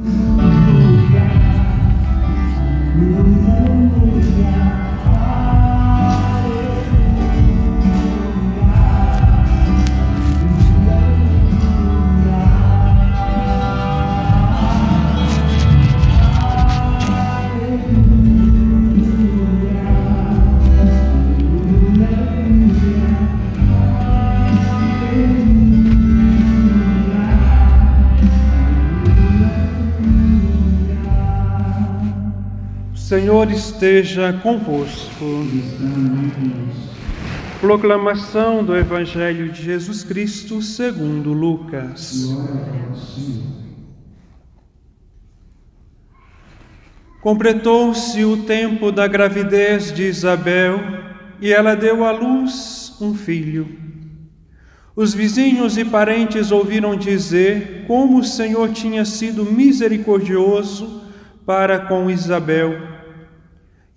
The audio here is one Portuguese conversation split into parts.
Mm-hmm. Senhor esteja convosco. Proclamação do Evangelho de Jesus Cristo segundo Lucas. Completou-se o tempo da gravidez de Isabel e ela deu à luz um filho. Os vizinhos e parentes ouviram dizer como o Senhor tinha sido misericordioso para com Isabel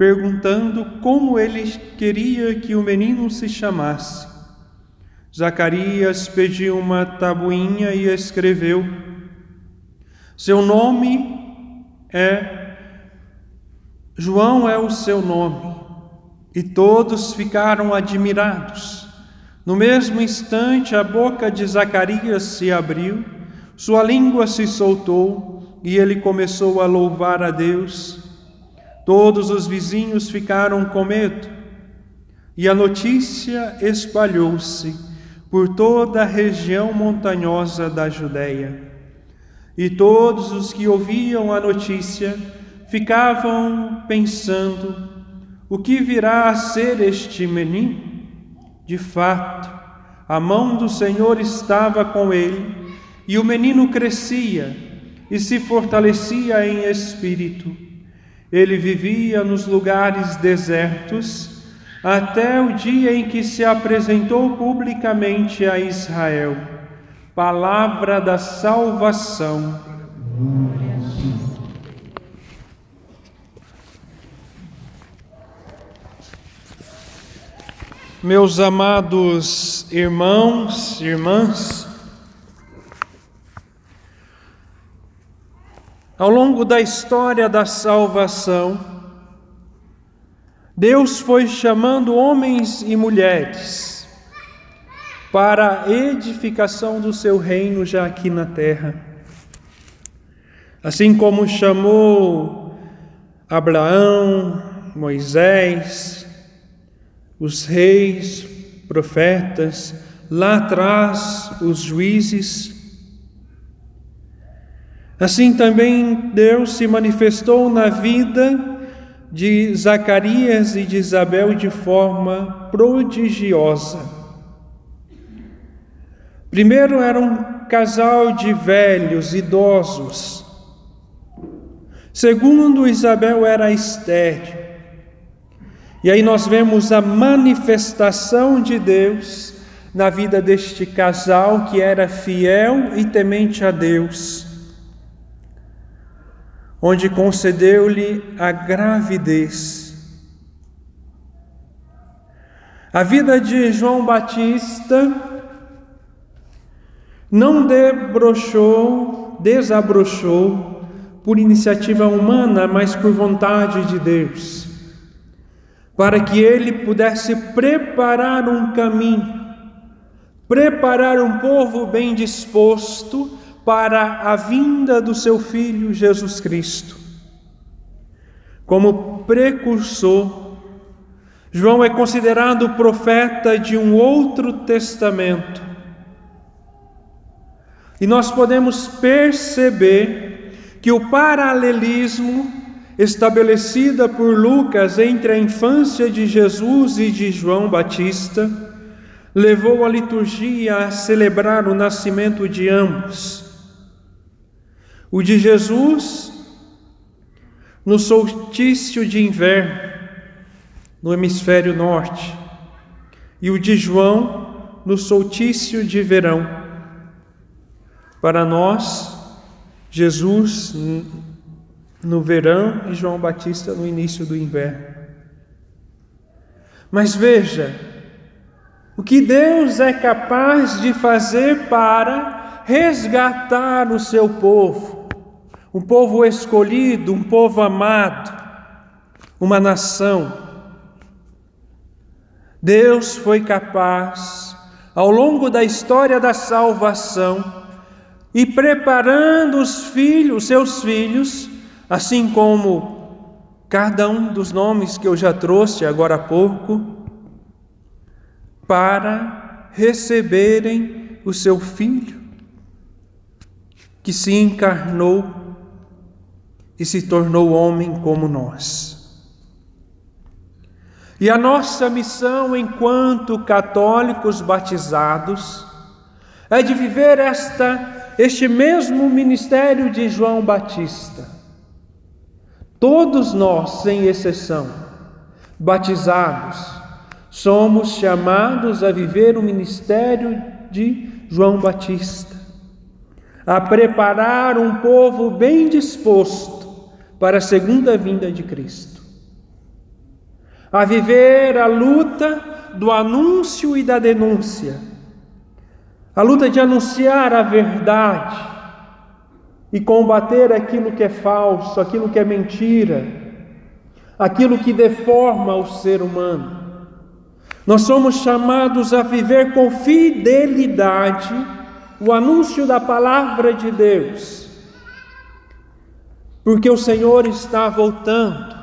perguntando como ele queria que o menino se chamasse. Zacarias pediu uma tabuinha e escreveu: Seu nome é João é o seu nome. E todos ficaram admirados. No mesmo instante, a boca de Zacarias se abriu, sua língua se soltou e ele começou a louvar a Deus. Todos os vizinhos ficaram com medo e a notícia espalhou-se por toda a região montanhosa da Judéia. E todos os que ouviam a notícia ficavam pensando: o que virá a ser este menino? De fato, a mão do Senhor estava com ele, e o menino crescia e se fortalecia em espírito ele vivia nos lugares desertos até o dia em que se apresentou publicamente a Israel. Palavra da salvação. Meus amados irmãos, irmãs, Ao longo da história da salvação, Deus foi chamando homens e mulheres para a edificação do seu reino já aqui na terra. Assim como chamou Abraão, Moisés, os reis, profetas, lá atrás os juízes, Assim também Deus se manifestou na vida de Zacarias e de Isabel de forma prodigiosa. Primeiro era um casal de velhos, idosos. Segundo, Isabel era estéril. E aí nós vemos a manifestação de Deus na vida deste casal que era fiel e temente a Deus onde concedeu-lhe a gravidez. A vida de João Batista não debrochou, desabrochou por iniciativa humana, mas por vontade de Deus, para que ele pudesse preparar um caminho, preparar um povo bem disposto para a vinda do seu Filho Jesus Cristo. Como precursor, João é considerado profeta de um outro testamento. E nós podemos perceber que o paralelismo estabelecida por Lucas entre a infância de Jesus e de João Batista levou a liturgia a celebrar o nascimento de ambos. O de Jesus no solstício de inverno, no hemisfério norte, e o de João no solstício de verão. Para nós, Jesus no verão e João Batista no início do inverno. Mas veja, o que Deus é capaz de fazer para resgatar o seu povo, um povo escolhido, um povo amado, uma nação. Deus foi capaz, ao longo da história da salvação, e preparando os filhos, seus filhos, assim como cada um dos nomes que eu já trouxe agora há pouco, para receberem o seu filho, que se encarnou e se tornou homem como nós. E a nossa missão enquanto católicos batizados é de viver esta este mesmo ministério de João Batista Todos nós, sem exceção, batizados, somos chamados a viver o ministério de João Batista, a preparar um povo bem disposto para a segunda vinda de Cristo, a viver a luta do anúncio e da denúncia, a luta de anunciar a verdade e combater aquilo que é falso, aquilo que é mentira, aquilo que deforma o ser humano. Nós somos chamados a viver com fidelidade o anúncio da palavra de Deus, porque o Senhor está voltando.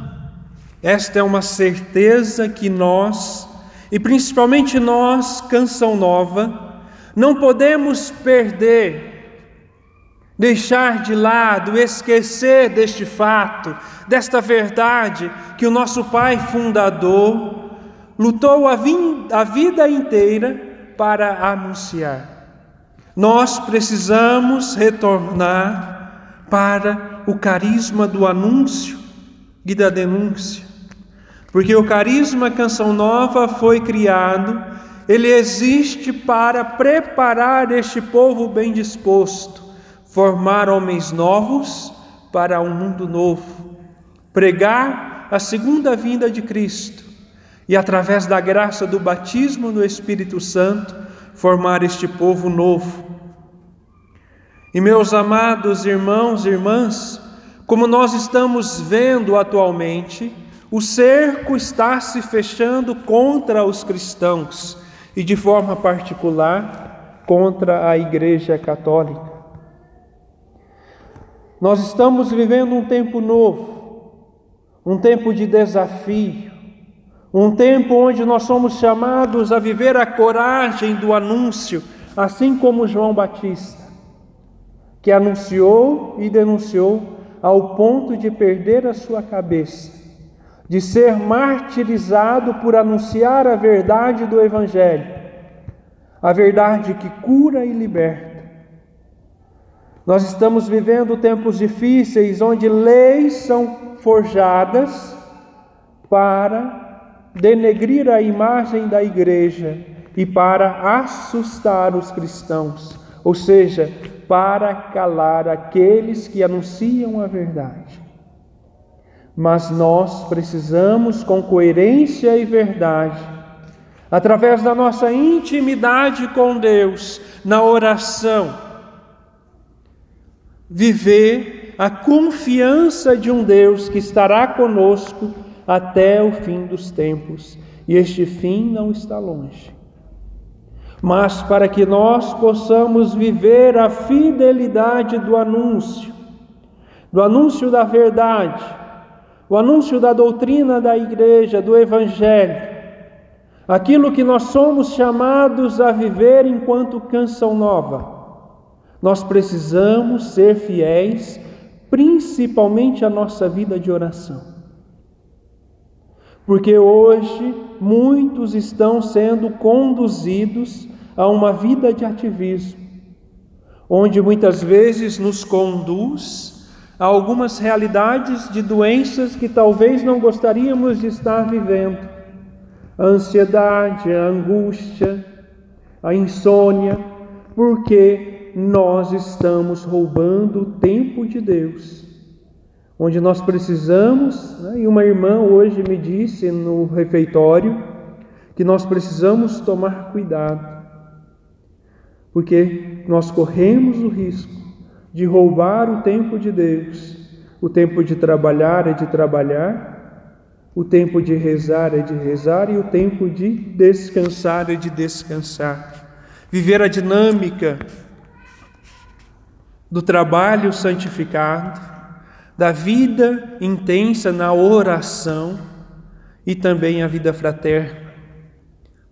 Esta é uma certeza que nós, e principalmente nós, Canção Nova, não podemos perder deixar de lado, esquecer deste fato, desta verdade que o nosso Pai fundador lutou a, a vida inteira para anunciar. Nós precisamos retornar para o carisma do anúncio e da denúncia, porque o carisma Canção Nova foi criado, ele existe para preparar este povo bem disposto formar homens novos para um mundo novo, pregar a segunda vinda de Cristo e, através da graça do batismo no Espírito Santo, formar este povo novo. E, meus amados irmãos e irmãs, como nós estamos vendo atualmente, o cerco está se fechando contra os cristãos e, de forma particular, contra a Igreja Católica. Nós estamos vivendo um tempo novo, um tempo de desafio, um tempo onde nós somos chamados a viver a coragem do anúncio, assim como João Batista, que anunciou e denunciou ao ponto de perder a sua cabeça, de ser martirizado por anunciar a verdade do Evangelho, a verdade que cura e liberta. Nós estamos vivendo tempos difíceis onde leis são forjadas para denegrir a imagem da igreja e para assustar os cristãos, ou seja, para calar aqueles que anunciam a verdade. Mas nós precisamos, com coerência e verdade, através da nossa intimidade com Deus, na oração, viver a confiança de um Deus que estará conosco até o fim dos tempos, e este fim não está longe. Mas para que nós possamos viver a fidelidade do anúncio, do anúncio da verdade, o anúncio da doutrina da igreja, do evangelho, aquilo que nós somos chamados a viver enquanto canção nova nós precisamos ser fiéis, principalmente à nossa vida de oração. Porque hoje muitos estão sendo conduzidos a uma vida de ativismo, onde muitas vezes nos conduz a algumas realidades de doenças que talvez não gostaríamos de estar vivendo. A ansiedade, a angústia, a insônia, porque nós estamos roubando o tempo de Deus. Onde nós precisamos, né, e uma irmã hoje me disse no refeitório, que nós precisamos tomar cuidado, porque nós corremos o risco de roubar o tempo de Deus. O tempo de trabalhar é de trabalhar, o tempo de rezar é de rezar e o tempo de descansar é de descansar. Viver a dinâmica do trabalho santificado, da vida intensa na oração e também a vida fraterna,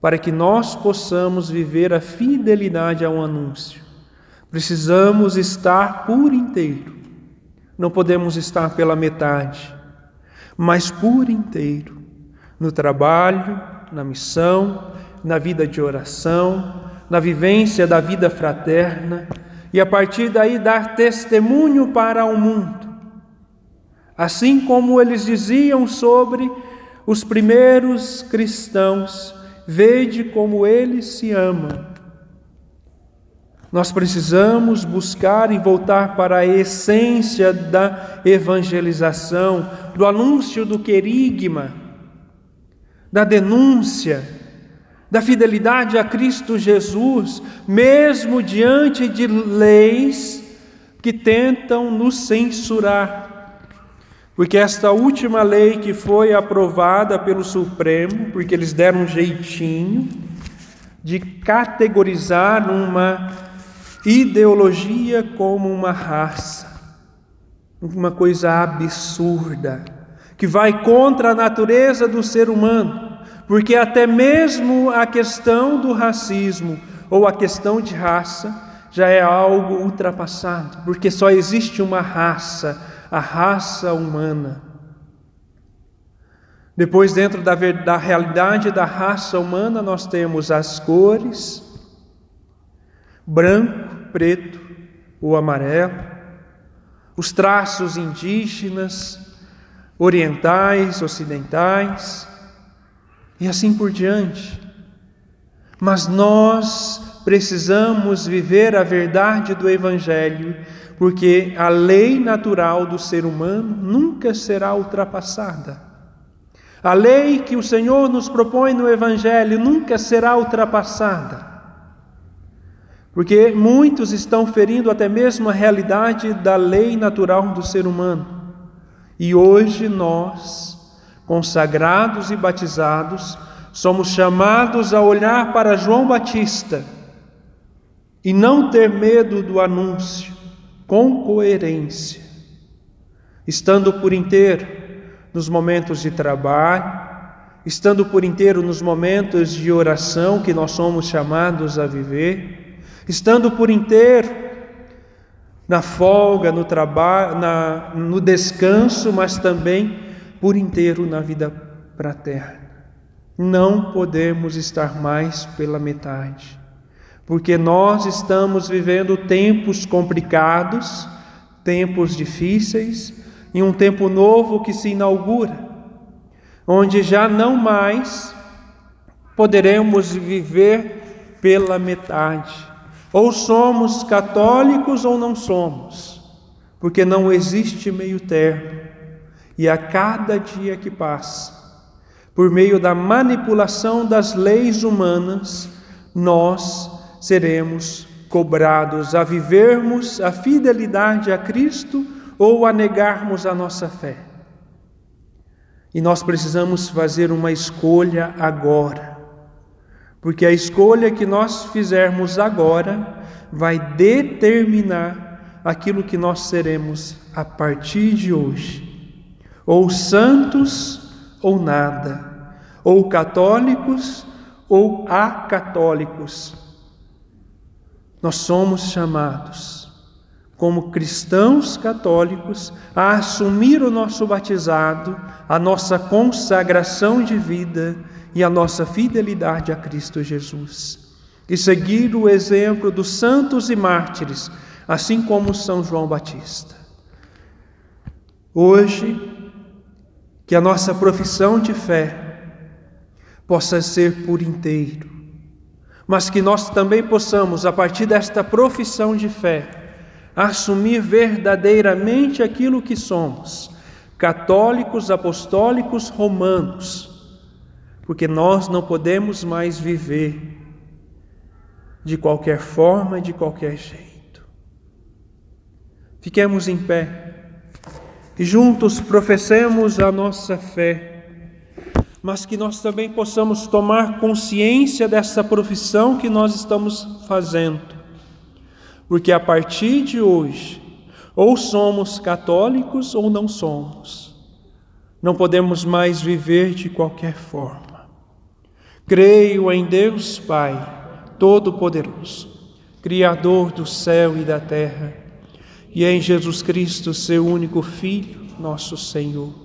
para que nós possamos viver a fidelidade ao anúncio Precisamos estar por inteiro. Não podemos estar pela metade, mas por inteiro no trabalho, na missão, na vida de oração, na vivência da vida fraterna e a partir daí dar testemunho para o mundo. Assim como eles diziam sobre os primeiros cristãos, vede como eles se amam. Nós precisamos buscar e voltar para a essência da evangelização, do anúncio do querigma, da denúncia, da fidelidade a Cristo Jesus, mesmo diante de leis que tentam nos censurar. Porque esta última lei que foi aprovada pelo Supremo, porque eles deram um jeitinho de categorizar uma ideologia como uma raça, uma coisa absurda, que vai contra a natureza do ser humano, porque até mesmo a questão do racismo ou a questão de raça já é algo ultrapassado, porque só existe uma raça, a raça humana. Depois, dentro da, da realidade da raça humana, nós temos as cores, branco, preto ou amarelo, os traços indígenas, orientais, ocidentais e assim por diante. Mas nós precisamos viver a verdade do Evangelho, porque a lei natural do ser humano nunca será ultrapassada. A lei que o Senhor nos propõe no Evangelho nunca será ultrapassada. Porque muitos estão ferindo até mesmo a realidade da lei natural do ser humano. E hoje nós, consagrados e batizados, somos chamados a olhar para João Batista e não ter medo do anúncio, com coerência, estando por inteiro nos momentos de trabalho, estando por inteiro nos momentos de oração que nós somos chamados a viver estando por inteiro na folga, no trabalho, na, no descanso, mas também por inteiro na vida fraterna. Não podemos estar mais pela metade, porque nós estamos vivendo tempos complicados, tempos difíceis e um tempo novo que se inaugura, onde já não mais poderemos viver pela metade ou somos católicos ou não somos, porque não existe meio termo. E a cada dia que passa, por meio da manipulação das leis humanas, nós seremos cobrados a vivermos a fidelidade a Cristo ou a negarmos a nossa fé. E nós precisamos fazer uma escolha agora porque a escolha que nós fizermos agora vai determinar aquilo que nós seremos a partir de hoje. Ou santos ou nada, ou católicos ou acatólicos. Nós somos chamados, como cristãos católicos, a assumir o nosso batizado, a nossa consagração de vida e a nossa fidelidade a Cristo Jesus. E seguir o exemplo dos santos e mártires, assim como São João Batista. Hoje, que a nossa profissão de fé possa ser por inteiro, mas que nós também possamos, a partir desta profissão de fé, assumir verdadeiramente aquilo que somos, católicos, apostólicos, romanos, porque nós não podemos mais viver de qualquer forma, de qualquer jeito. Fiquemos em pé e juntos professemos a nossa fé, mas que nós também possamos tomar consciência dessa profissão que nós estamos fazendo, porque a partir de hoje, ou somos católicos ou não somos, não podemos mais viver de qualquer forma. Creio em Deus Pai Todo-Poderoso, Criador do céu e da terra, e em Jesus Cristo, seu único Filho, nosso Senhor,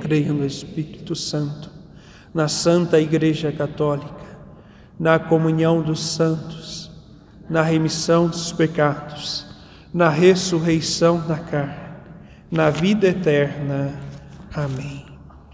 Creio no Espírito Santo, na Santa Igreja Católica, na comunhão dos santos, na remissão dos pecados, na ressurreição da carne, na vida eterna. Amém.